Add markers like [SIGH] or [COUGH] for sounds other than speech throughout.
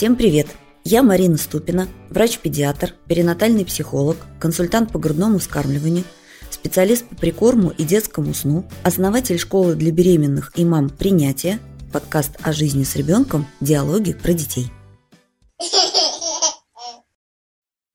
Всем привет! Я Марина Ступина, врач-педиатр, перинатальный психолог, консультант по грудному вскармливанию, специалист по прикорму и детскому сну, основатель школы для беременных и мам принятия, подкаст о жизни с ребенком, диалоги про детей. [LAUGHS]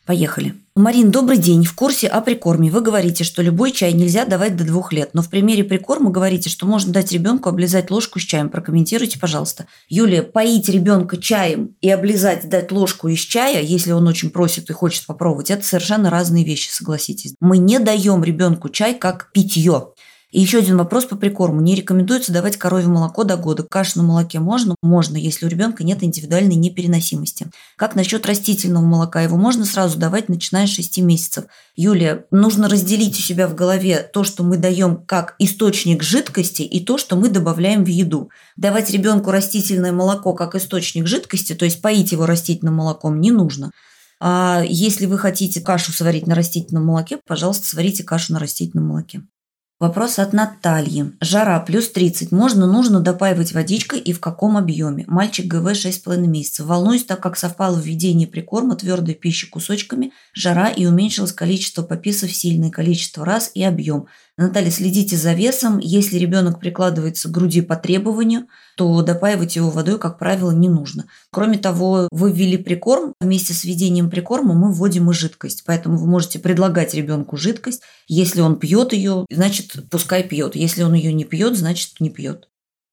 Поехали. Марин, добрый день. В курсе о прикорме вы говорите, что любой чай нельзя давать до двух лет, но в примере прикорма говорите, что можно дать ребенку облизать ложку с чаем. Прокомментируйте, пожалуйста. Юлия, поить ребенка чаем и облизать, дать ложку из чая, если он очень просит и хочет попробовать, это совершенно разные вещи, согласитесь. Мы не даем ребенку чай как питье. И еще один вопрос по прикорму. Не рекомендуется давать коровье молоко до года. Кашу на молоке можно? Можно, если у ребенка нет индивидуальной непереносимости. Как насчет растительного молока? Его можно сразу давать, начиная с 6 месяцев. Юлия, нужно разделить у себя в голове то, что мы даем как источник жидкости, и то, что мы добавляем в еду. Давать ребенку растительное молоко как источник жидкости, то есть поить его растительным молоком, не нужно. А если вы хотите кашу сварить на растительном молоке, пожалуйста, сварите кашу на растительном молоке. Вопрос от Натальи. Жара плюс 30. Можно, нужно допаивать водичкой и в каком объеме? Мальчик ГВ 6,5 месяцев. Волнуюсь, так как совпало введение прикорма твердой пищи кусочками, жара и уменьшилось количество пописов сильное количество раз и объем. Наталья, следите за весом. Если ребенок прикладывается к груди по требованию, то допаивать его водой, как правило, не нужно. Кроме того, вы ввели прикорм. Вместе с введением прикорма мы вводим и жидкость. Поэтому вы можете предлагать ребенку жидкость. Если он пьет ее, значит, пускай пьет. Если он ее не пьет, значит, не пьет.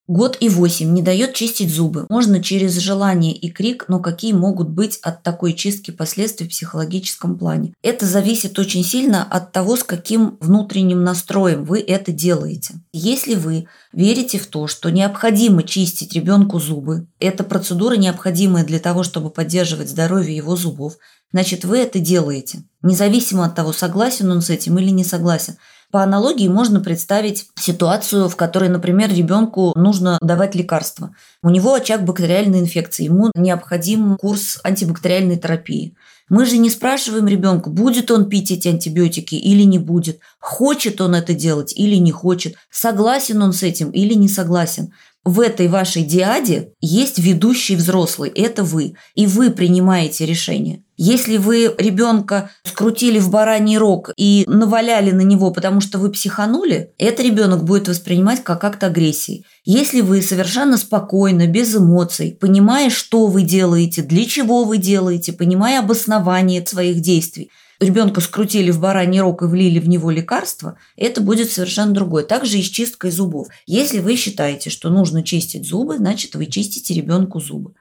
Год и восемь не дает чистить зубы. Можно через желание и крик, но какие могут быть от такой чистки последствия в психологическом плане? Это зависит очень сильно от того, с каким внутренним настроем вы это делаете. Если вы верите в то, что необходимо чистить ребенку зубы, эта процедура необходимая для того, чтобы поддерживать здоровье его зубов, значит вы это делаете. Независимо от того, согласен он с этим или не согласен. По аналогии можно представить ситуацию, в которой, например, ребенку нужно давать лекарства. У него очаг бактериальной инфекции, ему необходим курс антибактериальной терапии. Мы же не спрашиваем ребенка, будет он пить эти антибиотики или не будет, хочет он это делать или не хочет, согласен он с этим или не согласен. В этой вашей диаде есть ведущий взрослый, это вы, и вы принимаете решение. Если вы ребенка скрутили в бараний рог и наваляли на него, потому что вы психанули, этот ребенок будет воспринимать как акт агрессии. Если вы совершенно спокойно, без эмоций, понимая, что вы делаете, для чего вы делаете, понимая обоснование своих действий, ребенка скрутили в бараний рог и влили в него лекарство, это будет совершенно другое. Также и с чисткой зубов. Если вы считаете, что нужно чистить зубы, значит вы чистите ребенку зубы.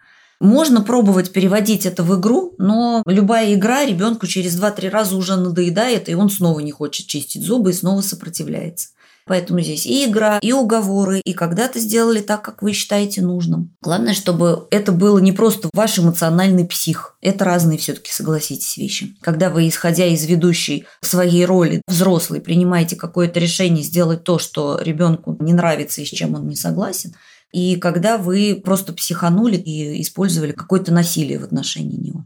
Можно пробовать переводить это в игру, но любая игра ребенку через 2-3 раза уже надоедает, и он снова не хочет чистить зубы и снова сопротивляется. Поэтому здесь и игра, и уговоры, и когда-то сделали так, как вы считаете нужным. Главное, чтобы это было не просто ваш эмоциональный псих. Это разные все-таки, согласитесь, вещи. Когда вы, исходя из ведущей своей роли, взрослый, принимаете какое-то решение сделать то, что ребенку не нравится и с чем он не согласен, и когда вы просто психанули и использовали какое-то насилие в отношении него.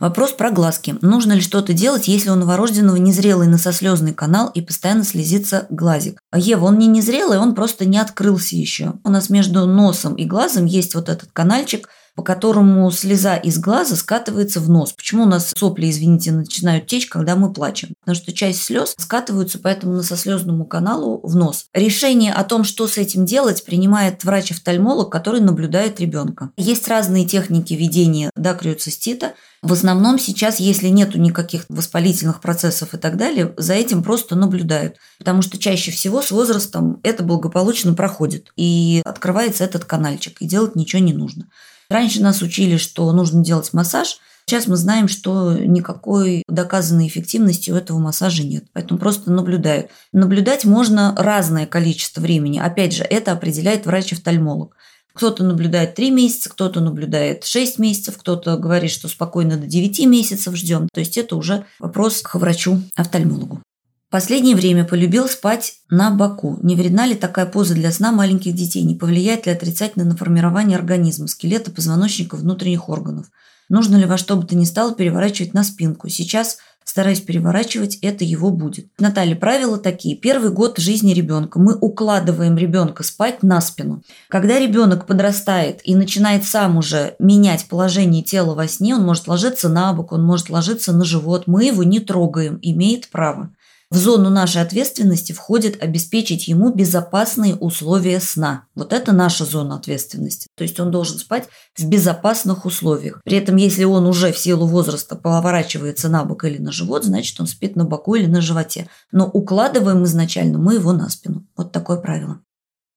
Вопрос про глазки. Нужно ли что-то делать, если у новорожденного незрелый носослезный канал и постоянно слезится глазик? Ева, он не незрелый, он просто не открылся еще. У нас между носом и глазом есть вот этот канальчик, по которому слеза из глаза скатывается в нос. Почему у нас сопли, извините, начинают течь, когда мы плачем? Потому что часть слез скатываются по этому носослезному каналу в нос. Решение о том, что с этим делать, принимает врач-офтальмолог, который наблюдает ребенка. Есть разные техники ведения дакриоцистита. В основном сейчас, если нету никаких воспалительных процессов и так далее, за этим просто наблюдают. Потому что чаще всего с возрастом это благополучно проходит. И открывается этот канальчик, и делать ничего не нужно. Раньше нас учили, что нужно делать массаж. Сейчас мы знаем, что никакой доказанной эффективности у этого массажа нет. Поэтому просто наблюдают. Наблюдать можно разное количество времени. Опять же, это определяет врач-офтальмолог. Кто-то наблюдает 3 месяца, кто-то наблюдает 6 месяцев, кто-то говорит, что спокойно до 9 месяцев ждем. То есть это уже вопрос к врачу-офтальмологу. Последнее время полюбил спать на боку. Не вредна ли такая поза для сна маленьких детей? Не повлияет ли отрицательно на формирование организма, скелета, позвоночника, внутренних органов? Нужно ли во что бы то ни стало переворачивать на спинку? Сейчас стараюсь переворачивать, это его будет. Наталья, правила такие. Первый год жизни ребенка мы укладываем ребенка спать на спину. Когда ребенок подрастает и начинает сам уже менять положение тела во сне, он может ложиться на бок, он может ложиться на живот, мы его не трогаем, имеет право. В зону нашей ответственности входит обеспечить ему безопасные условия сна. Вот это наша зона ответственности. То есть он должен спать в безопасных условиях. При этом, если он уже в силу возраста поворачивается на бок или на живот, значит он спит на боку или на животе. Но укладываем изначально мы его на спину. Вот такое правило.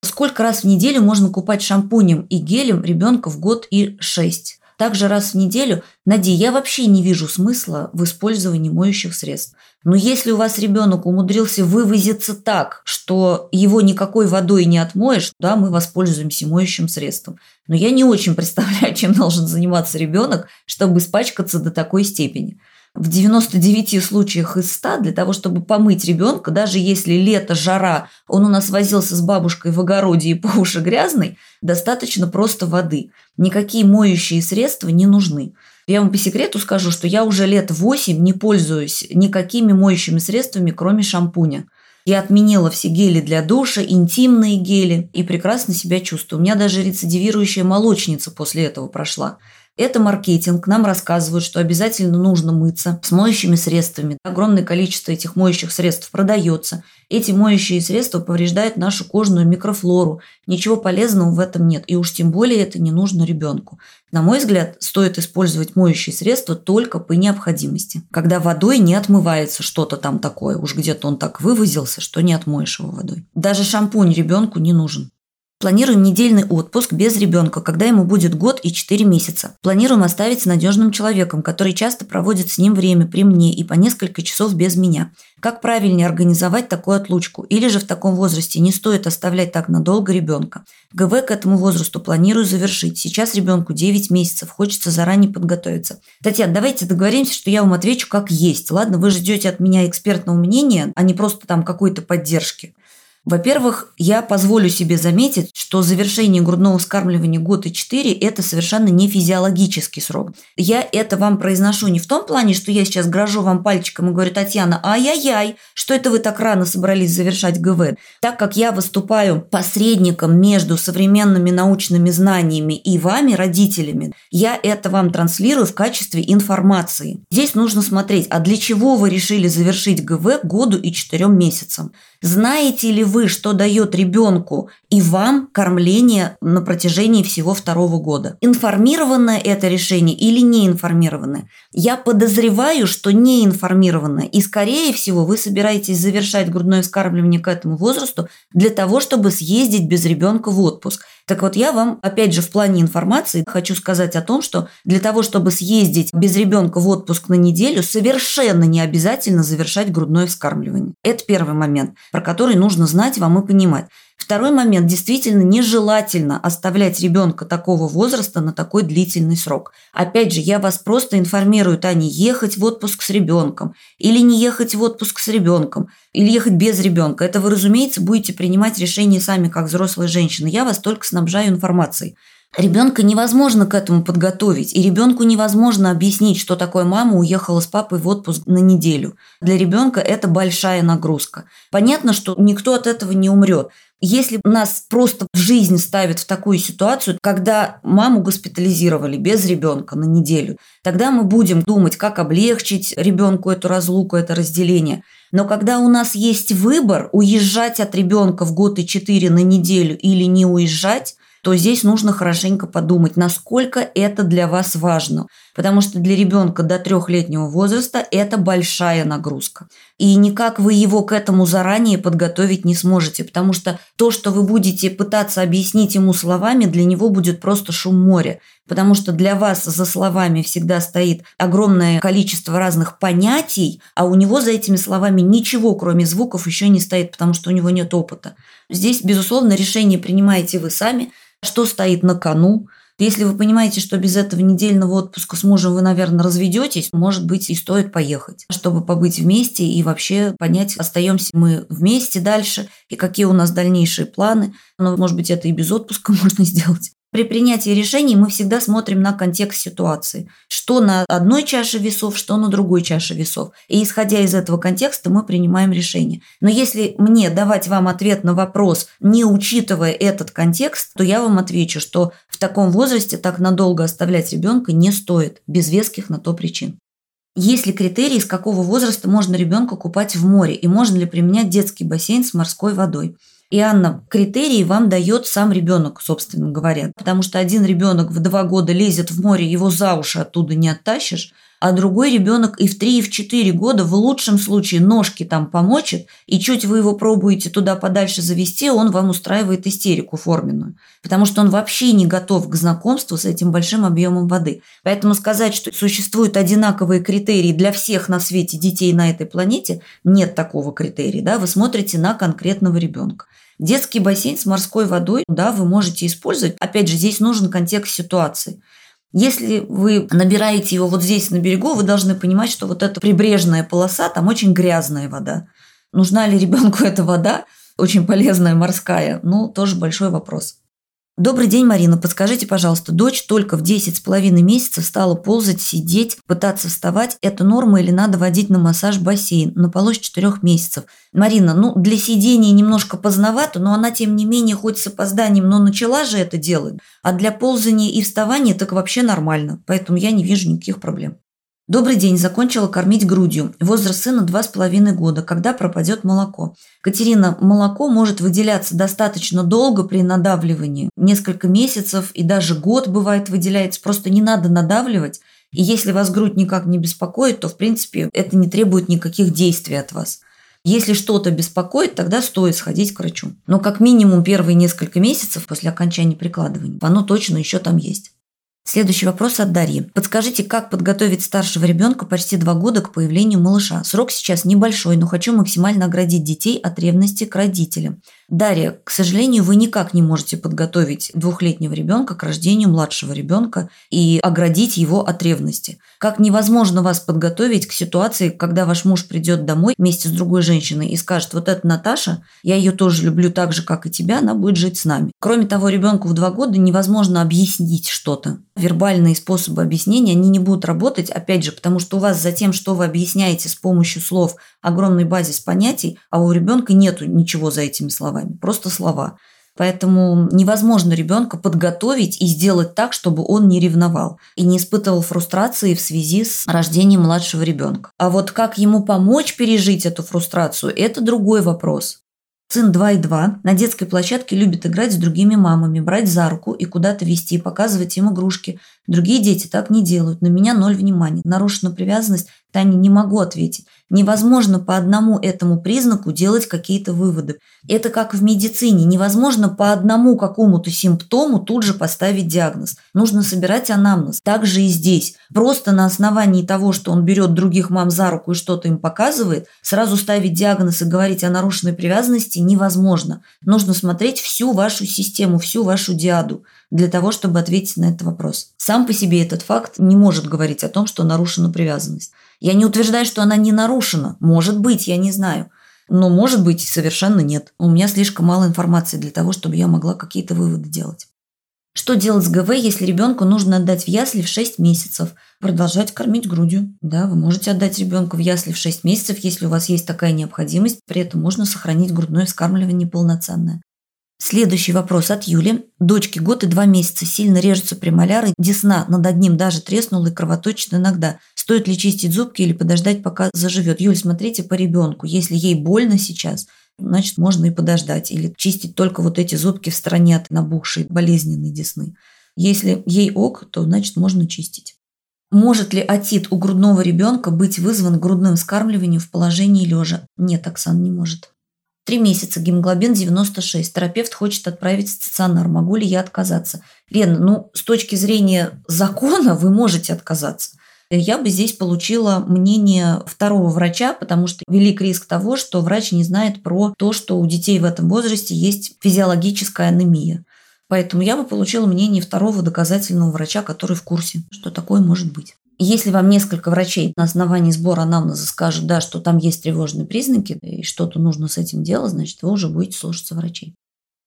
Сколько раз в неделю можно купать шампунем и гелем ребенка в год и шесть? Также раз в неделю, Нади, я вообще не вижу смысла в использовании моющих средств. Но если у вас ребенок умудрился вывозиться так, что его никакой водой не отмоешь, да, мы воспользуемся моющим средством. Но я не очень представляю, [LAUGHS] чем должен заниматься ребенок, чтобы испачкаться до такой степени. В 99 случаях из 100 для того, чтобы помыть ребенка, даже если лето, жара, он у нас возился с бабушкой в огороде и по уши грязный, достаточно просто воды. Никакие моющие средства не нужны. Я вам по секрету скажу, что я уже лет 8 не пользуюсь никакими моющими средствами, кроме шампуня. Я отменила все гели для душа, интимные гели и прекрасно себя чувствую. У меня даже рецидивирующая молочница после этого прошла. Это маркетинг. Нам рассказывают, что обязательно нужно мыться с моющими средствами. Огромное количество этих моющих средств продается. Эти моющие средства повреждают нашу кожную микрофлору. Ничего полезного в этом нет. И уж тем более это не нужно ребенку. На мой взгляд, стоит использовать моющие средства только по необходимости. Когда водой не отмывается что-то там такое. Уж где-то он так вывозился, что не отмоешь его водой. Даже шампунь ребенку не нужен. Планируем недельный отпуск без ребенка, когда ему будет год и 4 месяца. Планируем оставить с надежным человеком, который часто проводит с ним время при мне и по несколько часов без меня. Как правильнее организовать такую отлучку? Или же в таком возрасте не стоит оставлять так надолго ребенка? ГВ к этому возрасту планирую завершить. Сейчас ребенку 9 месяцев, хочется заранее подготовиться. Татьяна, давайте договоримся, что я вам отвечу как есть. Ладно, вы ждете от меня экспертного мнения, а не просто там какой-то поддержки. Во-первых, я позволю себе заметить, что завершение грудного вскармливания год и 4 – это совершенно не физиологический срок. Я это вам произношу не в том плане, что я сейчас грожу вам пальчиком и говорю, Татьяна, ай-яй-яй, что это вы так рано собрались завершать ГВ? Так как я выступаю посредником между современными научными знаниями и вами, родителями, я это вам транслирую в качестве информации. Здесь нужно смотреть, а для чего вы решили завершить ГВ году и 4 месяцам? Знаете ли вы, что дает ребенку и вам кормление на протяжении всего второго года? Информированное это решение или неинформированное? Я подозреваю, что неинформированное. И, скорее всего, вы собираетесь завершать грудное вскармливание к этому возрасту для того, чтобы съездить без ребенка в отпуск. Так вот, я вам, опять же, в плане информации хочу сказать о том, что для того, чтобы съездить без ребенка в отпуск на неделю, совершенно не обязательно завершать грудное вскармливание. Это первый момент, про который нужно знать вам и понимать. Второй момент. Действительно нежелательно оставлять ребенка такого возраста на такой длительный срок. Опять же, я вас просто информирую, Таня, ехать в отпуск с ребенком или не ехать в отпуск с ребенком, или ехать без ребенка. Это вы, разумеется, будете принимать решение сами, как взрослые женщины. Я вас только снабжаю информацией. Ребенка невозможно к этому подготовить, и ребенку невозможно объяснить, что такое мама уехала с папой в отпуск на неделю. Для ребенка это большая нагрузка. Понятно, что никто от этого не умрет. Если нас просто жизнь ставит в такую ситуацию, когда маму госпитализировали без ребенка на неделю, тогда мы будем думать, как облегчить ребенку эту разлуку, это разделение. Но когда у нас есть выбор уезжать от ребенка в год и четыре на неделю или не уезжать, то здесь нужно хорошенько подумать, насколько это для вас важно. Потому что для ребенка до трехлетнего возраста это большая нагрузка. И никак вы его к этому заранее подготовить не сможете, потому что то, что вы будете пытаться объяснить ему словами, для него будет просто шум моря. Потому что для вас за словами всегда стоит огромное количество разных понятий, а у него за этими словами ничего, кроме звуков, еще не стоит, потому что у него нет опыта. Здесь, безусловно, решение принимаете вы сами – что стоит на кону. Если вы понимаете, что без этого недельного отпуска с мужем вы, наверное, разведетесь, может быть, и стоит поехать, чтобы побыть вместе и вообще понять, остаемся мы вместе дальше и какие у нас дальнейшие планы. Но, может быть, это и без отпуска [LAUGHS] можно сделать. При принятии решений мы всегда смотрим на контекст ситуации. Что на одной чаше весов, что на другой чаше весов. И исходя из этого контекста мы принимаем решение. Но если мне давать вам ответ на вопрос, не учитывая этот контекст, то я вам отвечу, что в таком возрасте так надолго оставлять ребенка не стоит, без веских на то причин. Есть ли критерии, с какого возраста можно ребенка купать в море и можно ли применять детский бассейн с морской водой? И, Анна, критерии вам дает сам ребенок, собственно говоря. Потому что один ребенок в два года лезет в море, его за уши оттуда не оттащишь, а другой ребенок и в три, и в четыре года в лучшем случае ножки там помочит, и чуть вы его пробуете туда подальше завести, он вам устраивает истерику форменную. Потому что он вообще не готов к знакомству с этим большим объемом воды. Поэтому сказать, что существуют одинаковые критерии для всех на свете детей на этой планете, нет такого критерия. Да? Вы смотрите на конкретного ребенка. Детский бассейн с морской водой, да, вы можете использовать. Опять же, здесь нужен контекст ситуации. Если вы набираете его вот здесь на берегу, вы должны понимать, что вот эта прибрежная полоса, там очень грязная вода. Нужна ли ребенку [LAUGHS] эта вода, очень полезная морская, ну, тоже большой вопрос. Добрый день, Марина. Подскажите, пожалуйста, дочь только в 10 с половиной месяцев стала ползать, сидеть, пытаться вставать. Это норма или надо водить на массаж бассейн на с 4 месяцев? Марина, ну, для сидения немножко поздновато, но она, тем не менее, хоть с опозданием, но начала же это делать. А для ползания и вставания так вообще нормально. Поэтому я не вижу никаких проблем. Добрый день, закончила кормить грудью. Возраст сына два с половиной года. Когда пропадет молоко? Катерина, молоко может выделяться достаточно долго при надавливании. Несколько месяцев и даже год бывает выделяется. Просто не надо надавливать. И если вас грудь никак не беспокоит, то, в принципе, это не требует никаких действий от вас. Если что-то беспокоит, тогда стоит сходить к врачу. Но как минимум первые несколько месяцев после окончания прикладывания оно точно еще там есть. Следующий вопрос от Дарьи. Подскажите, как подготовить старшего ребенка почти два года к появлению малыша? Срок сейчас небольшой, но хочу максимально оградить детей от ревности к родителям. Дарья, к сожалению, вы никак не можете подготовить двухлетнего ребенка к рождению младшего ребенка и оградить его от ревности. Как невозможно вас подготовить к ситуации, когда ваш муж придет домой вместе с другой женщиной и скажет, вот это Наташа, я ее тоже люблю так же, как и тебя, она будет жить с нами. Кроме того, ребенку в два года невозможно объяснить что-то. Вербальные способы объяснения, они не будут работать, опять же, потому что у вас за тем, что вы объясняете с помощью слов, огромный базис понятий, а у ребенка нету ничего за этими словами словами, просто слова. Поэтому невозможно ребенка подготовить и сделать так, чтобы он не ревновал и не испытывал фрустрации в связи с рождением младшего ребенка. А вот как ему помочь пережить эту фрустрацию, это другой вопрос. Сын 2,2 на детской площадке любит играть с другими мамами, брать за руку и куда-то вести, показывать им игрушки. Другие дети так не делают. На меня ноль внимания. Нарушена привязанность, Таня, не могу ответить. Невозможно по одному этому признаку делать какие-то выводы. Это как в медицине. Невозможно по одному какому-то симптому тут же поставить диагноз. Нужно собирать анамнез. Так же и здесь. Просто на основании того, что он берет других мам за руку и что-то им показывает, сразу ставить диагноз и говорить о нарушенной привязанности невозможно. Нужно смотреть всю вашу систему, всю вашу диаду для того, чтобы ответить на этот вопрос. Сам по себе этот факт не может говорить о том, что нарушена привязанность. Я не утверждаю, что она не нарушена. Может быть, я не знаю. Но может быть, совершенно нет. У меня слишком мало информации для того, чтобы я могла какие-то выводы делать. Что делать с ГВ, если ребенку нужно отдать в ясли в 6 месяцев? Продолжать кормить грудью. Да, вы можете отдать ребенка в ясли в 6 месяцев, если у вас есть такая необходимость. При этом можно сохранить грудное вскармливание полноценное. Следующий вопрос от Юли. Дочке год и два месяца сильно режутся премоляры, десна над одним даже треснула и кровоточит иногда. Стоит ли чистить зубки или подождать, пока заживет? Юль, смотрите по ребенку. Если ей больно сейчас, значит, можно и подождать. Или чистить только вот эти зубки в стороне от набухшей болезненной десны. Если ей ок, то значит можно чистить. Может ли отит у грудного ребенка быть вызван грудным вскармливанием в положении лежа? Нет, Оксан, не может. Три месяца, гемоглобин 96. Терапевт хочет отправить в стационар. Могу ли я отказаться? Лена, ну, с точки зрения закона вы можете отказаться. Я бы здесь получила мнение второго врача, потому что велик риск того, что врач не знает про то, что у детей в этом возрасте есть физиологическая анемия. Поэтому я бы получила мнение второго доказательного врача, который в курсе, что такое может быть. Если вам несколько врачей на основании сбора анамнеза скажут, да, что там есть тревожные признаки и что-то нужно с этим делать, значит, вы уже будете слушаться врачей.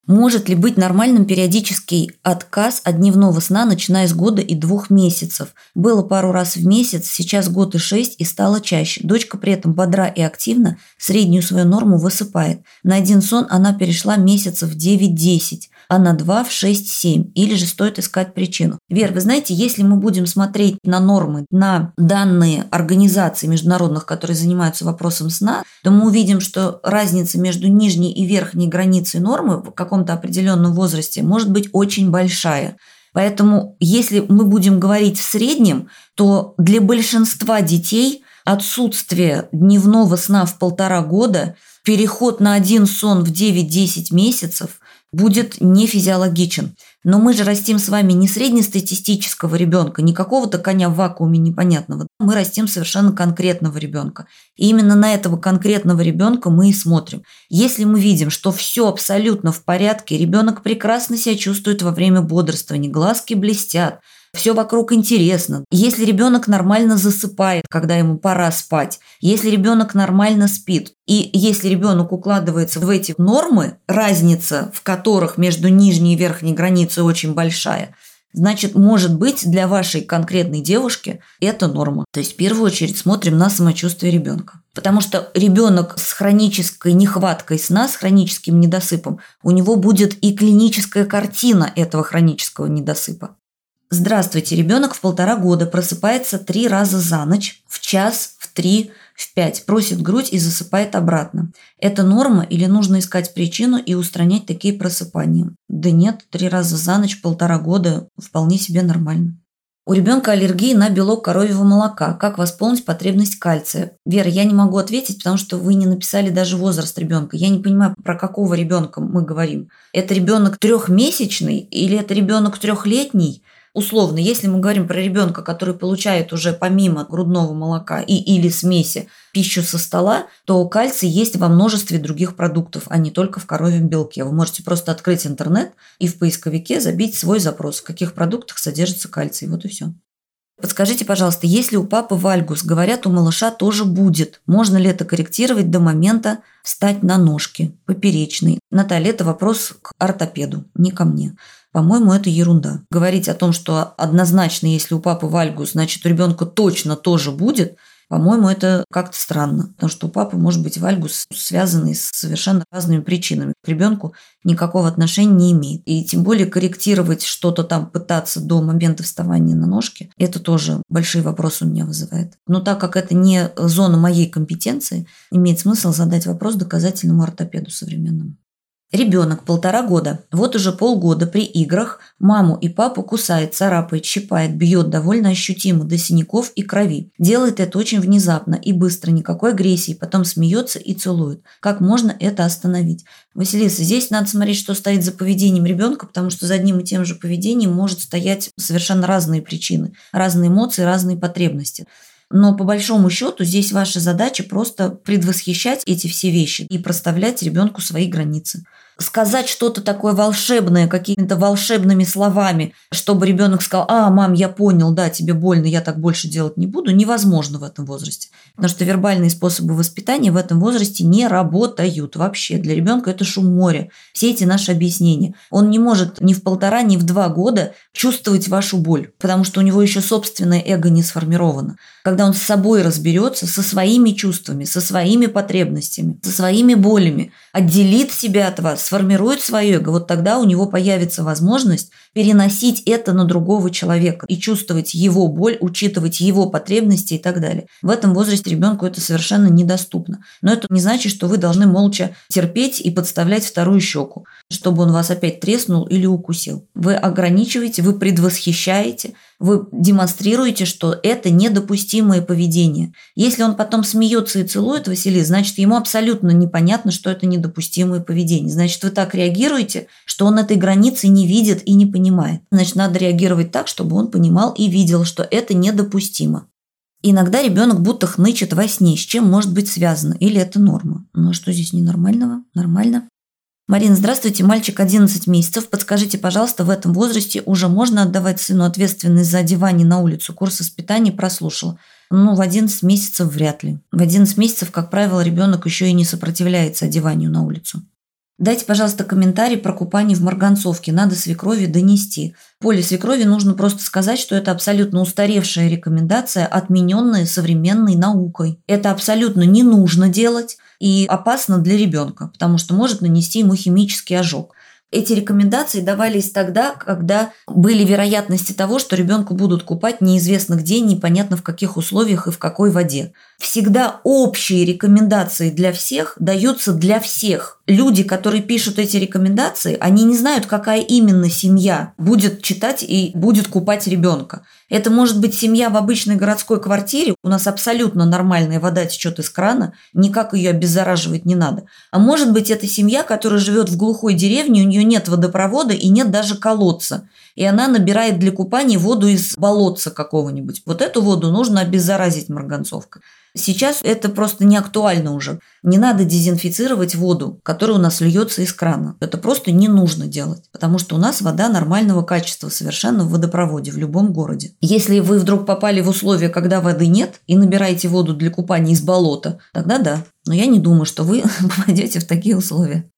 Может ли быть нормальным периодический отказ от дневного сна, начиная с года и двух месяцев? Было пару раз в месяц, сейчас год и шесть и стало чаще. Дочка при этом бодра и активна, среднюю свою норму высыпает. На один сон она перешла месяцев 9-10 а на 2 в 6-7. Или же стоит искать причину. Вер, вы знаете, если мы будем смотреть на нормы, на данные организаций международных, которые занимаются вопросом сна, то мы увидим, что разница между нижней и верхней границей нормы в каком-то определенном возрасте может быть очень большая. Поэтому, если мы будем говорить в среднем, то для большинства детей отсутствие дневного сна в полтора года, переход на один сон в 9-10 месяцев будет не физиологичен. Но мы же растим с вами не среднестатистического ребенка, не какого-то коня в вакууме непонятного. Мы растим совершенно конкретного ребенка. И именно на этого конкретного ребенка мы и смотрим. Если мы видим, что все абсолютно в порядке, ребенок прекрасно себя чувствует во время бодрствования, глазки блестят, все вокруг интересно. Если ребенок нормально засыпает, когда ему пора спать, если ребенок нормально спит, и если ребенок укладывается в эти нормы, разница в которых между нижней и верхней границей очень большая, значит, может быть, для вашей конкретной девушки это норма. То есть в первую очередь смотрим на самочувствие ребенка. Потому что ребенок с хронической нехваткой сна, с хроническим недосыпом, у него будет и клиническая картина этого хронического недосыпа. Здравствуйте, ребенок в полтора года просыпается три раза за ночь, в час, в три, в пять, просит грудь и засыпает обратно. Это норма или нужно искать причину и устранять такие просыпания? Да нет, три раза за ночь, полтора года вполне себе нормально. У ребенка аллергии на белок коровьего молока. Как восполнить потребность кальция? Вера, я не могу ответить, потому что вы не написали даже возраст ребенка. Я не понимаю, про какого ребенка мы говорим. Это ребенок трехмесячный или это ребенок трехлетний? Условно, если мы говорим про ребенка, который получает уже помимо грудного молока и или смеси пищу со стола, то кальций есть во множестве других продуктов, а не только в коровьем белке. Вы можете просто открыть интернет и в поисковике забить свой запрос, в каких продуктах содержится кальций. Вот и все. Подскажите, пожалуйста, если у папы вальгус, говорят, у малыша тоже будет, можно ли это корректировать до момента встать на ножки, поперечный? Наталья, это вопрос к ортопеду, не ко мне. По-моему, это ерунда. Говорить о том, что однозначно, если у папы вальгус, значит, у ребенка точно тоже будет, по-моему, это как-то странно, потому что у папы может быть вальгус, связанный с совершенно разными причинами. К ребенку никакого отношения не имеет. И тем более корректировать что-то там, пытаться до момента вставания на ножки, это тоже большие вопросы у меня вызывает. Но так как это не зона моей компетенции, имеет смысл задать вопрос доказательному ортопеду современному. Ребенок полтора года. Вот уже полгода при играх маму и папу кусает, царапает, щипает, бьет довольно ощутимо до синяков и крови. Делает это очень внезапно и быстро, никакой агрессии, потом смеется и целует. Как можно это остановить? Василиса, здесь надо смотреть, что стоит за поведением ребенка, потому что за одним и тем же поведением может стоять совершенно разные причины, разные эмоции, разные потребности. Но по большому счету здесь ваша задача просто предвосхищать эти все вещи и проставлять ребенку свои границы сказать что-то такое волшебное, какими-то волшебными словами, чтобы ребенок сказал, а, мам, я понял, да, тебе больно, я так больше делать не буду, невозможно в этом возрасте. Потому что вербальные способы воспитания в этом возрасте не работают вообще. Для ребенка это шум моря. Все эти наши объяснения. Он не может ни в полтора, ни в два года чувствовать вашу боль, потому что у него еще собственное эго не сформировано. Когда он с собой разберется, со своими чувствами, со своими потребностями, со своими болями, отделит себя от вас, сформирует свое эго, вот тогда у него появится возможность переносить это на другого человека и чувствовать его боль, учитывать его потребности и так далее. В этом возрасте ребенку это совершенно недоступно. Но это не значит, что вы должны молча терпеть и подставлять вторую щеку, чтобы он вас опять треснул или укусил. Вы ограничиваете, вы предвосхищаете, вы демонстрируете, что это недопустимое поведение. Если он потом смеется и целует Василий, значит, ему абсолютно непонятно, что это недопустимое поведение. Значит, вы так реагируете, что он этой границы не видит и не понимает. Значит, надо реагировать так, чтобы он понимал и видел, что это недопустимо. Иногда ребенок будто хнычет во сне, с чем может быть связано, или это норма. Ну а что здесь ненормального? Нормально. Марина, здравствуйте. Мальчик 11 месяцев. Подскажите, пожалуйста, в этом возрасте уже можно отдавать сыну ответственность за одевание на улицу? Курс воспитания прослушала. Ну, в 11 месяцев вряд ли. В 11 месяцев, как правило, ребенок еще и не сопротивляется одеванию на улицу. Дайте, пожалуйста, комментарий про купание в марганцовке. Надо свекрови донести. Поле свекрови нужно просто сказать, что это абсолютно устаревшая рекомендация, отмененная современной наукой. Это абсолютно не нужно делать и опасно для ребенка, потому что может нанести ему химический ожог. Эти рекомендации давались тогда, когда были вероятности того, что ребенку будут купать неизвестно где, непонятно в каких условиях и в какой воде. Всегда общие рекомендации для всех даются для всех. Люди, которые пишут эти рекомендации, они не знают, какая именно семья будет читать и будет купать ребенка. Это может быть семья в обычной городской квартире, у нас абсолютно нормальная вода течет из крана, никак ее обеззараживать не надо. А может быть это семья, которая живет в глухой деревне, у нее нет водопровода и нет даже колодца. И она набирает для купания воду из болотца какого-нибудь. Вот эту воду нужно обеззаразить марганцовкой. Сейчас это просто не актуально уже. Не надо дезинфицировать воду, которая у нас льется из крана. Это просто не нужно делать, потому что у нас вода нормального качества совершенно в водопроводе в любом городе. Если вы вдруг попали в условия, когда воды нет, и набираете воду для купания из болота, тогда да. Но я не думаю, что вы [LAUGHS] попадете в такие условия.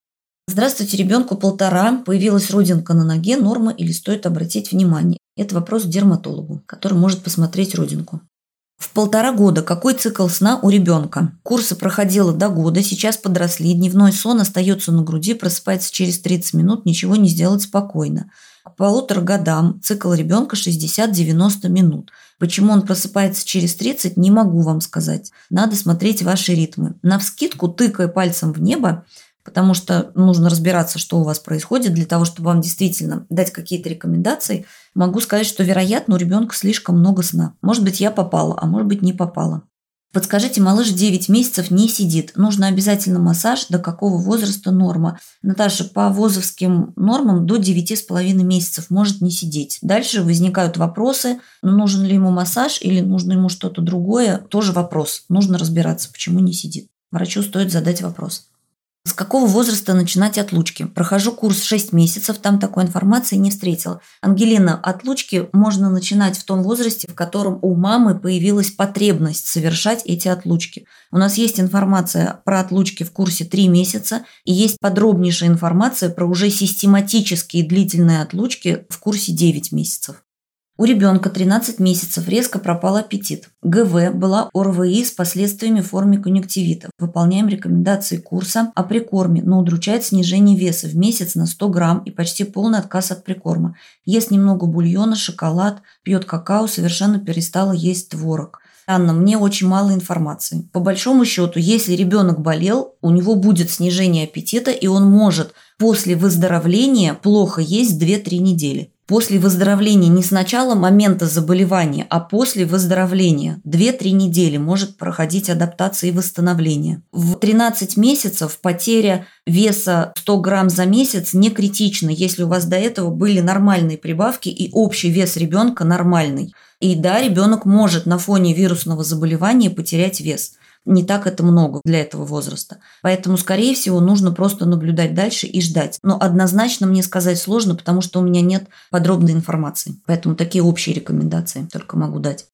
Здравствуйте, ребенку полтора, появилась родинка на ноге, норма или стоит обратить внимание? Это вопрос к дерматологу, который может посмотреть родинку. В полтора года какой цикл сна у ребенка? Курсы проходила до года, сейчас подросли, дневной сон остается на груди, просыпается через 30 минут, ничего не сделать спокойно. К полутора годам цикл ребенка 60-90 минут. Почему он просыпается через 30, не могу вам сказать. Надо смотреть ваши ритмы. На вскидку, тыкая пальцем в небо, потому что нужно разбираться, что у вас происходит, для того, чтобы вам действительно дать какие-то рекомендации, могу сказать, что, вероятно, у ребенка слишком много сна. Может быть, я попала, а может быть, не попала. Подскажите, малыш 9 месяцев не сидит. Нужно обязательно массаж. До какого возраста норма? Наташа, по ВОЗовским нормам до 9,5 месяцев может не сидеть. Дальше возникают вопросы, ну, нужен ли ему массаж или нужно ему что-то другое. Тоже вопрос. Нужно разбираться, почему не сидит. Врачу стоит задать вопрос. С какого возраста начинать отлучки? Прохожу курс 6 месяцев, там такой информации не встретила. Ангелина, отлучки можно начинать в том возрасте, в котором у мамы появилась потребность совершать эти отлучки. У нас есть информация про отлучки в курсе 3 месяца и есть подробнейшая информация про уже систематические длительные отлучки в курсе 9 месяцев. У ребенка 13 месяцев резко пропал аппетит. ГВ была ОРВИ с последствиями в форме конъюнктивита. Выполняем рекомендации курса о прикорме, но удручает снижение веса в месяц на 100 грамм и почти полный отказ от прикорма. Ест немного бульона, шоколад, пьет какао, совершенно перестала есть творог. Анна, мне очень мало информации. По большому счету, если ребенок болел, у него будет снижение аппетита, и он может после выздоровления плохо есть 2-3 недели. После выздоровления не с начала момента заболевания, а после выздоровления. 2-3 недели может проходить адаптация и восстановление. В 13 месяцев потеря веса 100 грамм за месяц не критична, если у вас до этого были нормальные прибавки и общий вес ребенка нормальный. И да, ребенок может на фоне вирусного заболевания потерять вес – не так это много для этого возраста. Поэтому, скорее всего, нужно просто наблюдать дальше и ждать. Но однозначно мне сказать сложно, потому что у меня нет подробной информации. Поэтому такие общие рекомендации только могу дать.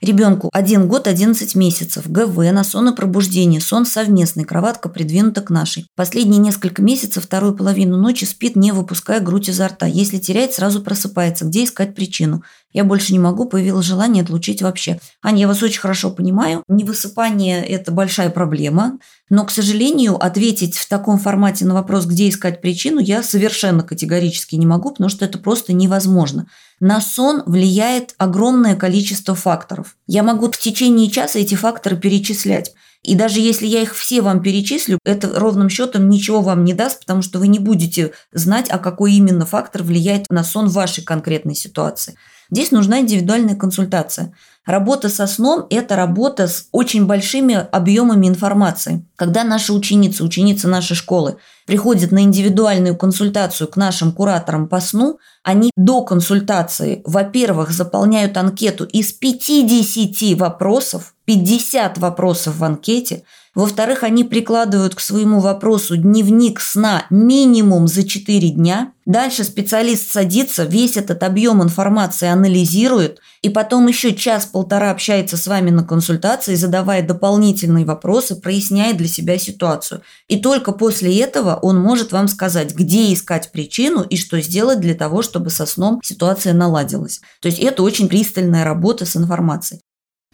Ребенку 1 год 11 месяцев, ГВ, на сон и пробуждение, сон совместный, кроватка придвинута к нашей. Последние несколько месяцев, вторую половину ночи спит, не выпуская грудь изо рта. Если теряет, сразу просыпается. Где искать причину? Я больше не могу, появилось желание отлучить вообще. Аня, я вас очень хорошо понимаю. Невысыпание – это большая проблема. Но, к сожалению, ответить в таком формате на вопрос, где искать причину, я совершенно категорически не могу, потому что это просто невозможно. На сон влияет огромное количество факторов. Я могу в течение часа эти факторы перечислять. И даже если я их все вам перечислю, это ровным счетом ничего вам не даст, потому что вы не будете знать, а какой именно фактор влияет на сон в вашей конкретной ситуации. Здесь нужна индивидуальная консультация. Работа со сном – это работа с очень большими объемами информации. Когда наши ученицы, ученицы нашей школы приходят на индивидуальную консультацию к нашим кураторам по сну, они до консультации, во-первых, заполняют анкету из 50 вопросов, 50 вопросов в анкете – во-вторых, они прикладывают к своему вопросу дневник сна минимум за 4 дня. Дальше специалист садится, весь этот объем информации анализирует, и потом еще час-полтора общается с вами на консультации, задавая дополнительные вопросы, проясняет для себя ситуацию. И только после этого он может вам сказать, где искать причину и что сделать для того, чтобы со сном ситуация наладилась. То есть это очень пристальная работа с информацией.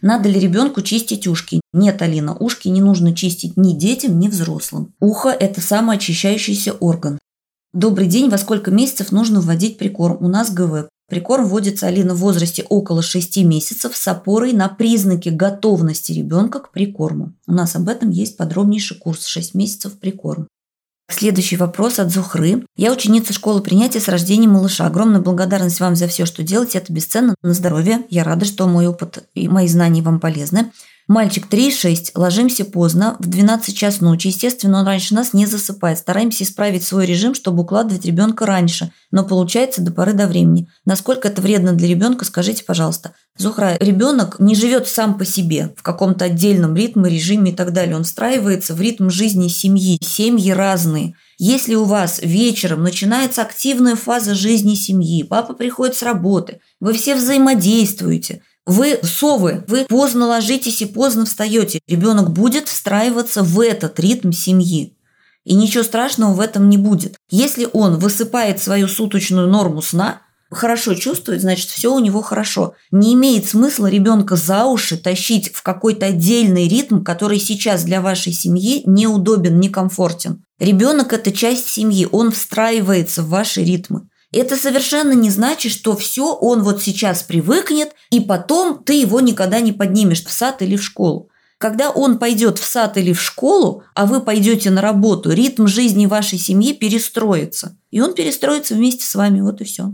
Надо ли ребенку чистить ушки? Нет, Алина, ушки не нужно чистить ни детям, ни взрослым. Ухо – это самый очищающийся орган. Добрый день, во сколько месяцев нужно вводить прикорм? У нас ГВ. Прикорм вводится, Алина, в возрасте около 6 месяцев с опорой на признаки готовности ребенка к прикорму. У нас об этом есть подробнейший курс «6 месяцев прикорм». Следующий вопрос от Зухры. Я ученица школы принятия с рождения малыша. Огромная благодарность вам за все, что делаете. Это бесценно на здоровье. Я рада, что мой опыт и мои знания вам полезны. Мальчик 3,6, ложимся поздно, в 12 час ночи. Естественно, он раньше нас не засыпает. Стараемся исправить свой режим, чтобы укладывать ребенка раньше. Но получается до поры до времени. Насколько это вредно для ребенка, скажите, пожалуйста. Зухра, ребенок не живет сам по себе в каком-то отдельном ритме, режиме и так далее. Он встраивается в ритм жизни семьи. Семьи разные. Если у вас вечером начинается активная фаза жизни семьи, папа приходит с работы, вы все взаимодействуете – вы совы, вы поздно ложитесь и поздно встаете. Ребенок будет встраиваться в этот ритм семьи. И ничего страшного в этом не будет. Если он высыпает свою суточную норму сна, хорошо чувствует, значит, все у него хорошо. Не имеет смысла ребенка за уши тащить в какой-то отдельный ритм, который сейчас для вашей семьи неудобен, некомфортен. Ребенок – это часть семьи, он встраивается в ваши ритмы. Это совершенно не значит, что все он вот сейчас привыкнет, и потом ты его никогда не поднимешь в сад или в школу. Когда он пойдет в сад или в школу, а вы пойдете на работу, ритм жизни вашей семьи перестроится. И он перестроится вместе с вами, вот и все.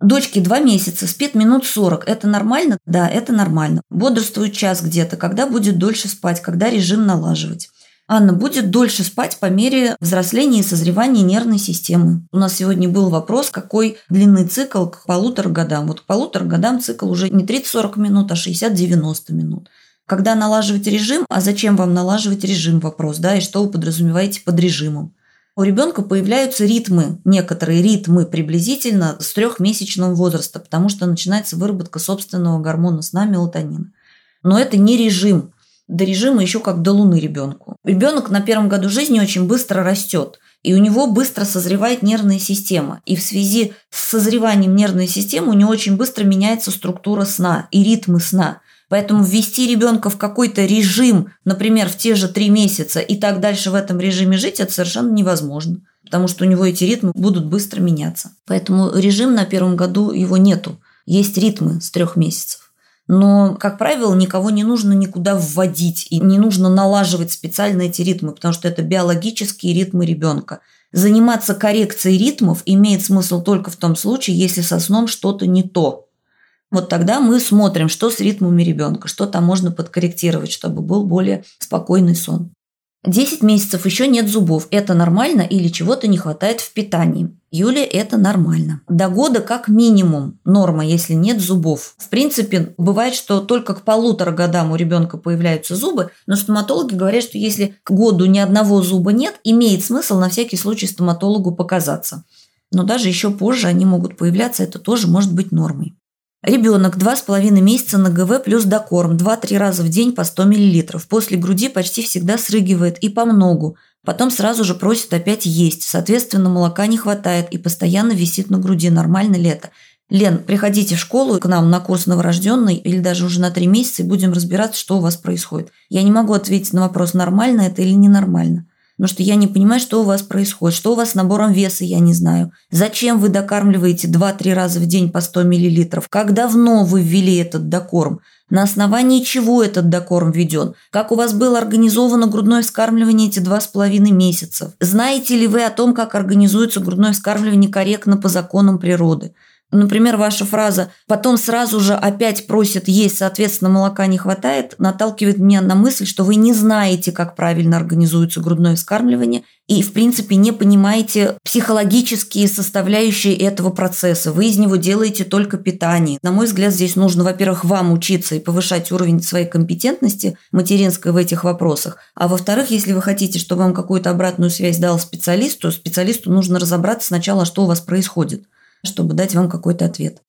Дочке два месяца, спит минут 40. Это нормально? Да, это нормально. Бодрствует час где-то. Когда будет дольше спать? Когда режим налаживать? Анна будет дольше спать по мере взросления и созревания нервной системы. У нас сегодня был вопрос, какой длинный цикл к полутора годам. Вот к полутора годам цикл уже не 30-40 минут, а 60-90 минут. Когда налаживать режим, а зачем вам налаживать режим вопрос, да, и что вы подразумеваете под режимом? У ребенка появляются ритмы, некоторые ритмы приблизительно с трехмесячного возраста, потому что начинается выработка собственного гормона сна мелатонина. Но это не режим до режима еще как до луны ребенку. Ребенок на первом году жизни очень быстро растет, и у него быстро созревает нервная система. И в связи с созреванием нервной системы у него очень быстро меняется структура сна и ритмы сна. Поэтому ввести ребенка в какой-то режим, например, в те же три месяца, и так дальше в этом режиме жить, это совершенно невозможно. Потому что у него эти ритмы будут быстро меняться. Поэтому режим на первом году его нету. Есть ритмы с трех месяцев. Но, как правило, никого не нужно никуда вводить и не нужно налаживать специально эти ритмы, потому что это биологические ритмы ребенка. Заниматься коррекцией ритмов имеет смысл только в том случае, если со сном что-то не то. Вот тогда мы смотрим, что с ритмами ребенка, что там можно подкорректировать, чтобы был более спокойный сон. 10 месяцев еще нет зубов. Это нормально или чего-то не хватает в питании? Юлия, это нормально. До года как минимум норма, если нет зубов. В принципе, бывает, что только к полутора годам у ребенка появляются зубы, но стоматологи говорят, что если к году ни одного зуба нет, имеет смысл на всякий случай стоматологу показаться. Но даже еще позже они могут появляться, это тоже может быть нормой. Ребенок 2,5 месяца на ГВ плюс докорм 2-3 раза в день по 100 мл. После груди почти всегда срыгивает и по многу. Потом сразу же просит опять есть. Соответственно, молока не хватает и постоянно висит на груди. Нормально ли это? Лен, приходите в школу к нам на курс новорожденный или даже уже на 3 месяца и будем разбираться, что у вас происходит. Я не могу ответить на вопрос, нормально это или ненормально. Потому что я не понимаю, что у вас происходит, что у вас с набором веса, я не знаю. Зачем вы докармливаете 2-3 раза в день по 100 мл? Как давно вы ввели этот докорм? На основании чего этот докорм введен? Как у вас было организовано грудное вскармливание эти два с половиной месяца? Знаете ли вы о том, как организуется грудное вскармливание корректно по законам природы? Например, ваша фраза «потом сразу же опять просят есть, соответственно, молока не хватает» наталкивает меня на мысль, что вы не знаете, как правильно организуется грудное вскармливание и, в принципе, не понимаете психологические составляющие этого процесса. Вы из него делаете только питание. На мой взгляд, здесь нужно, во-первых, вам учиться и повышать уровень своей компетентности материнской в этих вопросах. А во-вторых, если вы хотите, чтобы вам какую-то обратную связь дал специалист, то специалисту нужно разобраться сначала, что у вас происходит чтобы дать вам какой-то ответ.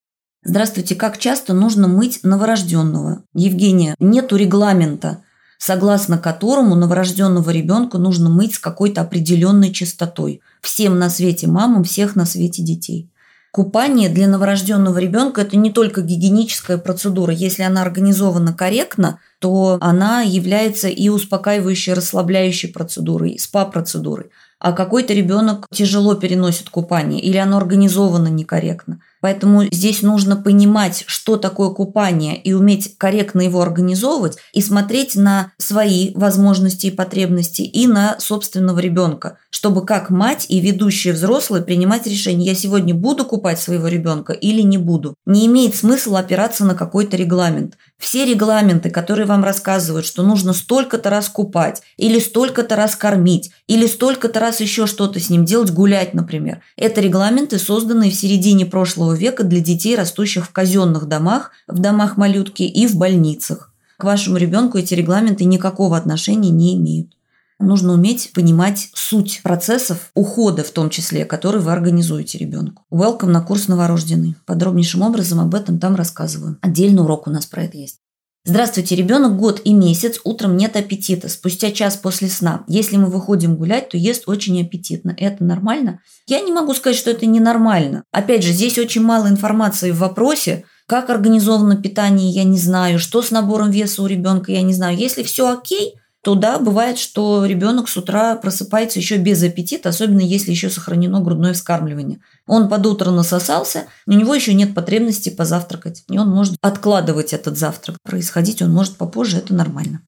Здравствуйте, как часто нужно мыть новорожденного? Евгения, нету регламента. согласно которому новорожденного ребенка нужно мыть с какой-то определенной частотой. Всем на свете мамам, всех на свете детей. Купание для новорожденного ребенка – это не только гигиеническая процедура. Если она организована корректно, то она является и успокаивающей, расслабляющей процедурой, спа-процедурой. А какой-то ребенок тяжело переносит купание или оно организовано некорректно – Поэтому здесь нужно понимать, что такое купание, и уметь корректно его организовывать, и смотреть на свои возможности и потребности, и на собственного ребенка, чтобы как мать и ведущие взрослые принимать решение, я сегодня буду купать своего ребенка или не буду. Не имеет смысла опираться на какой-то регламент. Все регламенты, которые вам рассказывают, что нужно столько-то раз купать, или столько-то раз кормить, или столько-то раз еще что-то с ним делать, гулять, например, это регламенты, созданные в середине прошлого века для детей, растущих в казенных домах, в домах малютки и в больницах. К вашему ребенку эти регламенты никакого отношения не имеют. Нужно уметь понимать суть процессов ухода, в том числе, который вы организуете ребенку. Welcome на курс новорожденный. Подробнейшим образом об этом там рассказываю. Отдельный урок у нас про это есть. Здравствуйте, ребенок год и месяц, утром нет аппетита, спустя час после сна. Если мы выходим гулять, то ест очень аппетитно. Это нормально? Я не могу сказать, что это ненормально. Опять же, здесь очень мало информации в вопросе, как организовано питание, я не знаю, что с набором веса у ребенка, я не знаю. Если все окей, то да, бывает, что ребенок с утра просыпается еще без аппетита, особенно если еще сохранено грудное вскармливание. Он под утро насосался, у него еще нет потребности позавтракать, и он может откладывать этот завтрак. Происходить он может попозже, это нормально.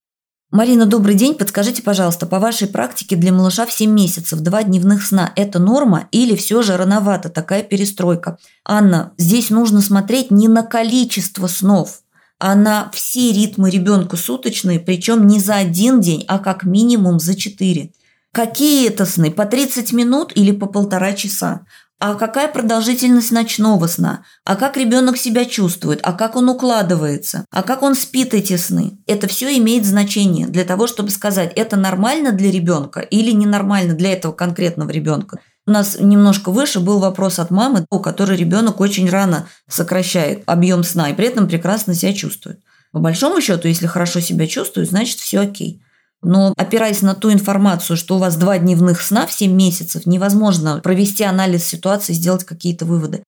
Марина, добрый день. Подскажите, пожалуйста, по вашей практике для малыша в 7 месяцев два дневных сна – это норма или все же рановато такая перестройка? Анна, здесь нужно смотреть не на количество снов, а на все ритмы ребенка суточные, причем не за один день, а как минимум за четыре. Какие это сны? По 30 минут или по полтора часа? А какая продолжительность ночного сна? А как ребенок себя чувствует? А как он укладывается? А как он спит эти сны? Это все имеет значение для того, чтобы сказать, это нормально для ребенка или ненормально для этого конкретного ребенка. У нас немножко выше был вопрос от мамы, у которой ребенок очень рано сокращает объем сна и при этом прекрасно себя чувствует. По большому счету, если хорошо себя чувствует, значит все окей. Но опираясь на ту информацию, что у вас два дневных сна в 7 месяцев, невозможно провести анализ ситуации, сделать какие-то выводы.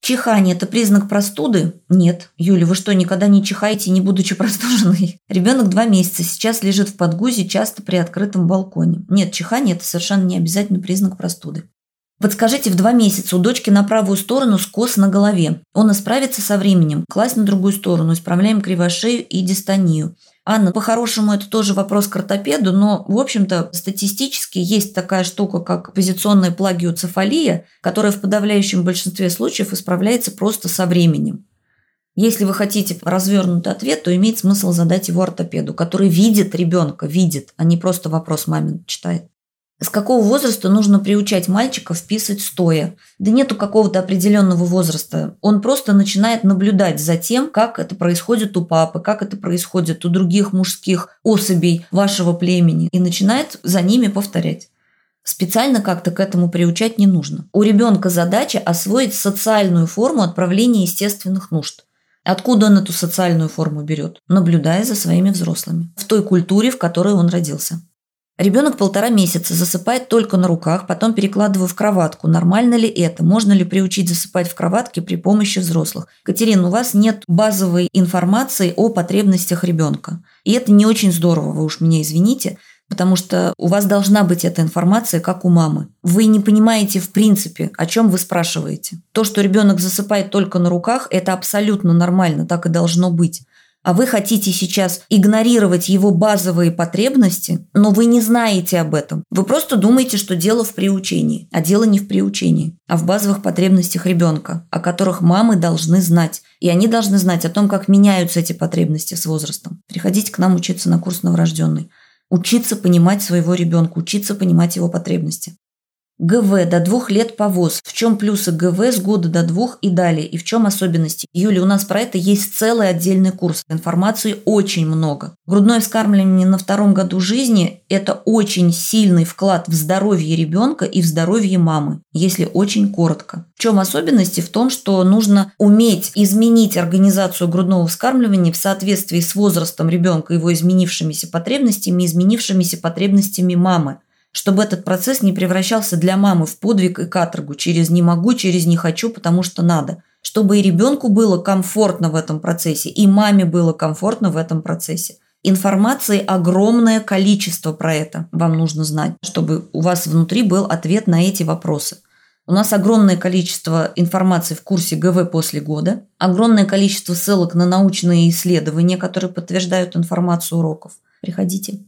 Чихание – это признак простуды? Нет. Юля, вы что, никогда не чихаете, не будучи [LAUGHS] простуженной? Ребенок два месяца, сейчас лежит в подгузе, часто при открытом балконе. Нет, чихание – это совершенно не обязательно признак простуды. Подскажите, в два месяца у дочки на правую сторону скос на голове. Он исправится со временем. Класть на другую сторону. Исправляем кривошею и дистонию. Анна, по-хорошему, это тоже вопрос к ортопеду, но, в общем-то, статистически есть такая штука, как позиционная плагиоцефалия, которая в подавляющем большинстве случаев исправляется просто со временем. Если вы хотите развернутый ответ, то имеет смысл задать его ортопеду, который видит ребенка, видит, а не просто вопрос мамин читает. С какого возраста нужно приучать мальчика вписывать стоя? Да нету какого-то определенного возраста. Он просто начинает наблюдать за тем, как это происходит у папы, как это происходит у других мужских особей вашего племени, и начинает за ними повторять. Специально как-то к этому приучать не нужно. У ребенка задача освоить социальную форму отправления естественных нужд. Откуда он эту социальную форму берет? Наблюдая за своими взрослыми. В той культуре, в которой он родился. Ребенок полтора месяца засыпает только на руках, потом перекладываю в кроватку. Нормально ли это? Можно ли приучить засыпать в кроватке при помощи взрослых? Катерина, у вас нет базовой информации о потребностях ребенка. И это не очень здорово, вы уж меня извините, потому что у вас должна быть эта информация, как у мамы. Вы не понимаете в принципе, о чем вы спрашиваете. То, что ребенок засыпает только на руках, это абсолютно нормально, так и должно быть а вы хотите сейчас игнорировать его базовые потребности, но вы не знаете об этом. Вы просто думаете, что дело в приучении, а дело не в приучении, а в базовых потребностях ребенка, о которых мамы должны знать. И они должны знать о том, как меняются эти потребности с возрастом. Приходите к нам учиться на курс новорожденный. Учиться понимать своего ребенка, учиться понимать его потребности. ГВ до двух лет по ВОЗ. В чем плюсы ГВ с года до двух и далее? И в чем особенности? Юля, у нас про это есть целый отдельный курс. Информации очень много. Грудное вскармливание на втором году жизни – это очень сильный вклад в здоровье ребенка и в здоровье мамы, если очень коротко. В чем особенности? В том, что нужно уметь изменить организацию грудного вскармливания в соответствии с возрастом ребенка, его изменившимися потребностями, изменившимися потребностями мамы чтобы этот процесс не превращался для мамы в подвиг и каторгу через «не могу», через «не хочу», потому что надо. Чтобы и ребенку было комфортно в этом процессе, и маме было комфортно в этом процессе. Информации огромное количество про это вам нужно знать, чтобы у вас внутри был ответ на эти вопросы. У нас огромное количество информации в курсе ГВ после года, огромное количество ссылок на научные исследования, которые подтверждают информацию уроков. Приходите.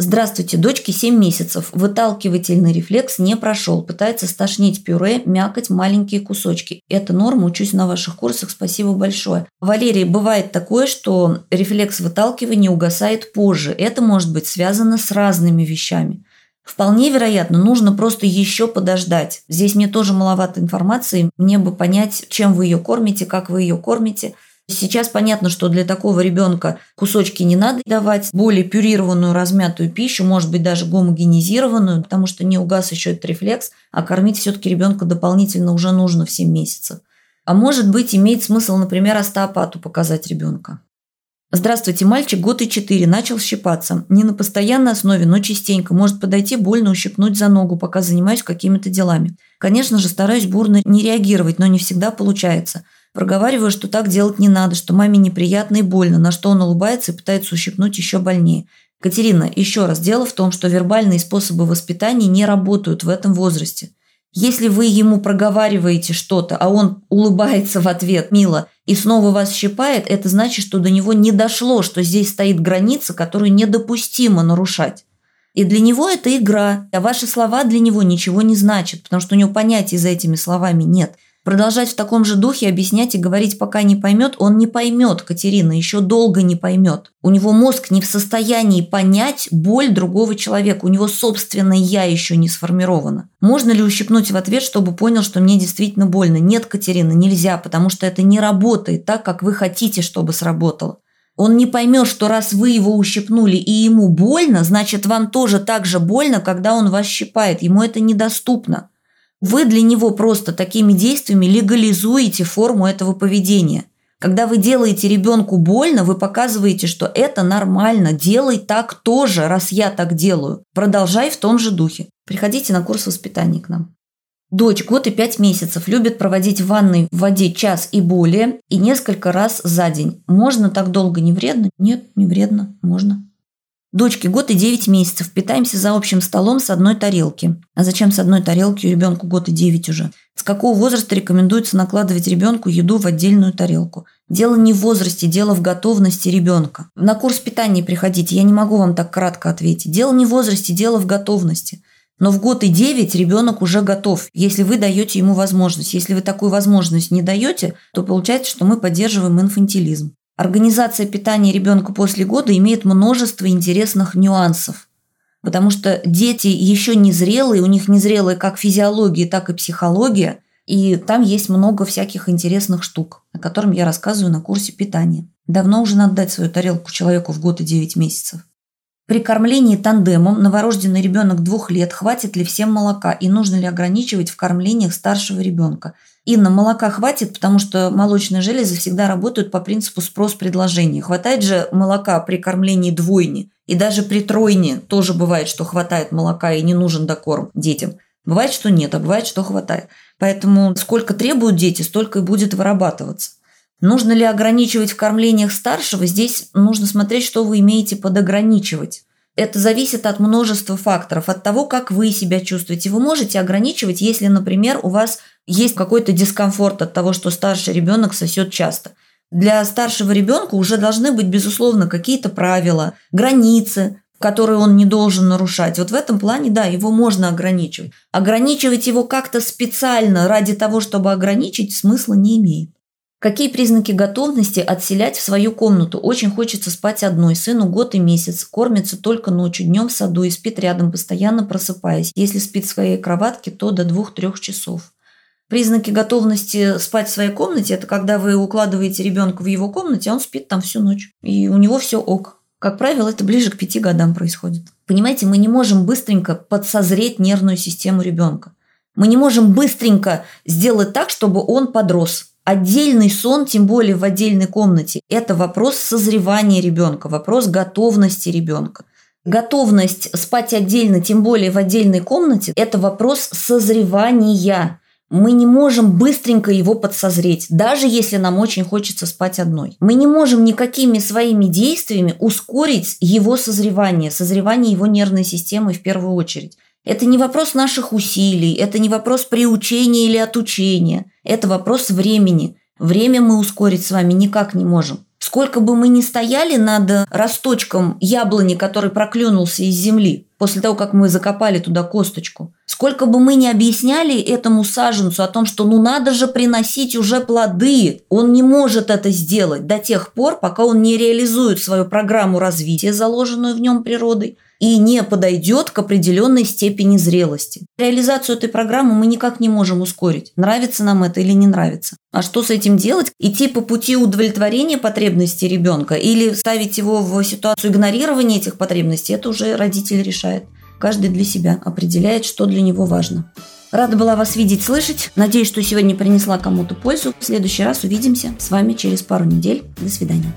Здравствуйте, дочке 7 месяцев. Выталкивательный рефлекс не прошел. Пытается стошнить пюре, мякоть, маленькие кусочки. Это норма, учусь на ваших курсах, спасибо большое. Валерий, бывает такое, что рефлекс выталкивания угасает позже. Это может быть связано с разными вещами. Вполне вероятно, нужно просто еще подождать. Здесь мне тоже маловато информации. Мне бы понять, чем вы ее кормите, как вы ее кормите – Сейчас понятно, что для такого ребенка кусочки не надо давать, более пюрированную, размятую пищу, может быть, даже гомогенизированную, потому что не угас еще этот рефлекс, а кормить все-таки ребенка дополнительно уже нужно в 7 месяцев. А может быть, имеет смысл, например, остеопату показать ребенка. Здравствуйте, мальчик, год и четыре, начал щипаться. Не на постоянной основе, но частенько. Может подойти больно ущипнуть за ногу, пока занимаюсь какими-то делами. Конечно же, стараюсь бурно не реагировать, но не всегда получается – Проговариваю, что так делать не надо, что маме неприятно и больно, на что он улыбается и пытается ущипнуть еще больнее. Катерина, еще раз, дело в том, что вербальные способы воспитания не работают в этом возрасте. Если вы ему проговариваете что-то, а он улыбается в ответ мило и снова вас щипает, это значит, что до него не дошло, что здесь стоит граница, которую недопустимо нарушать. И для него это игра, а ваши слова для него ничего не значат, потому что у него понятия за этими словами нет – Продолжать в таком же духе объяснять и говорить, пока не поймет, он не поймет, Катерина, еще долго не поймет. У него мозг не в состоянии понять боль другого человека, у него собственное «я» еще не сформировано. Можно ли ущипнуть в ответ, чтобы понял, что мне действительно больно? Нет, Катерина, нельзя, потому что это не работает так, как вы хотите, чтобы сработало. Он не поймет, что раз вы его ущипнули и ему больно, значит вам тоже так же больно, когда он вас щипает. Ему это недоступно. Вы для него просто такими действиями легализуете форму этого поведения. Когда вы делаете ребенку больно, вы показываете, что это нормально. Делай так тоже, раз я так делаю. Продолжай в том же духе. Приходите на курс воспитания к нам. Дочь год и пять месяцев любит проводить в ванной в воде час и более и несколько раз за день. Можно так долго, не вредно? Нет, не вредно, можно. Дочке год и 9 месяцев. Питаемся за общим столом с одной тарелки. А зачем с одной тарелки? У ребенку год и 9 уже. С какого возраста рекомендуется накладывать ребенку еду в отдельную тарелку? Дело не в возрасте, дело в готовности ребенка. На курс питания приходите, я не могу вам так кратко ответить. Дело не в возрасте, дело в готовности. Но в год и 9 ребенок уже готов, если вы даете ему возможность. Если вы такую возможность не даете, то получается, что мы поддерживаем инфантилизм. Организация питания ребенка после года имеет множество интересных нюансов. Потому что дети еще не зрелые, у них не зрелые как физиология, так и психология. И там есть много всяких интересных штук, о которых я рассказываю на курсе питания. Давно уже надо дать свою тарелку человеку в год и 9 месяцев. При кормлении тандемом новорожденный ребенок двух лет хватит ли всем молока и нужно ли ограничивать в кормлениях старшего ребенка? Инна, молока хватит, потому что молочные железы всегда работают по принципу спрос-предложения. Хватает же молока при кормлении двойни. И даже при тройне тоже бывает, что хватает молока и не нужен докорм детям. Бывает, что нет, а бывает, что хватает. Поэтому сколько требуют дети, столько и будет вырабатываться. Нужно ли ограничивать в кормлениях старшего? Здесь нужно смотреть, что вы имеете под ограничивать. Это зависит от множества факторов, от того, как вы себя чувствуете. Вы можете ограничивать, если, например, у вас есть какой-то дискомфорт от того, что старший ребенок сосет часто. Для старшего ребенка уже должны быть, безусловно, какие-то правила, границы, которые он не должен нарушать. Вот в этом плане, да, его можно ограничивать. Ограничивать его как-то специально ради того, чтобы ограничить, смысла не имеет. Какие признаки готовности отселять в свою комнату? Очень хочется спать одной. Сыну год и месяц. Кормится только ночью, днем в саду и спит рядом, постоянно просыпаясь. Если спит в своей кроватке, то до двух-трех часов. Признаки готовности спать в своей комнате – это когда вы укладываете ребенка в его комнате, а он спит там всю ночь. И у него все ок. Как правило, это ближе к пяти годам происходит. Понимаете, мы не можем быстренько подсозреть нервную систему ребенка. Мы не можем быстренько сделать так, чтобы он подрос. Отдельный сон, тем более в отдельной комнате, это вопрос созревания ребенка, вопрос готовности ребенка. Готовность спать отдельно, тем более в отдельной комнате, это вопрос созревания. Мы не можем быстренько его подсозреть, даже если нам очень хочется спать одной. Мы не можем никакими своими действиями ускорить его созревание, созревание его нервной системы в первую очередь. Это не вопрос наших усилий, это не вопрос приучения или отучения. Это вопрос времени. Время мы ускорить с вами никак не можем. Сколько бы мы ни стояли над росточком яблони, который проклюнулся из земли, после того, как мы закопали туда косточку, сколько бы мы ни объясняли этому саженцу о том, что ну надо же приносить уже плоды, он не может это сделать до тех пор, пока он не реализует свою программу развития, заложенную в нем природой, и не подойдет к определенной степени зрелости. Реализацию этой программы мы никак не можем ускорить, нравится нам это или не нравится. А что с этим делать? Идти по пути удовлетворения потребностей ребенка или ставить его в ситуацию игнорирования этих потребностей, это уже родитель решает. Каждый для себя определяет, что для него важно. Рада была вас видеть, слышать. Надеюсь, что сегодня принесла кому-то пользу. В следующий раз увидимся с вами через пару недель. До свидания.